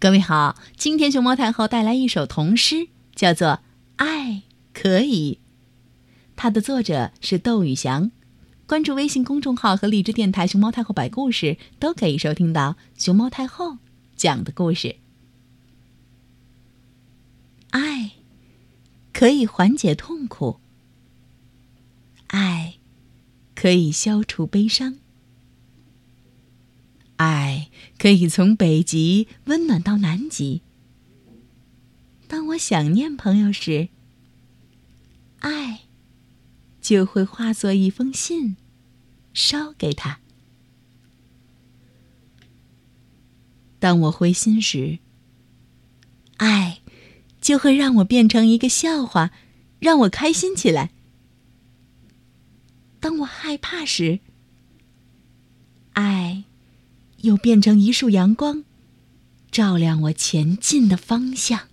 各位好，今天熊猫太后带来一首童诗，叫做《爱可以》，它的作者是窦宇翔。关注微信公众号和荔枝电台“熊猫太后摆故事”，都可以收听到熊猫太后讲的故事。爱可以缓解痛苦，爱可以消除悲伤。爱可以从北极温暖到南极。当我想念朋友时，爱就会化作一封信，捎给他。当我灰心时，爱就会让我变成一个笑话，让我开心起来。当我害怕时，爱。又变成一束阳光，照亮我前进的方向。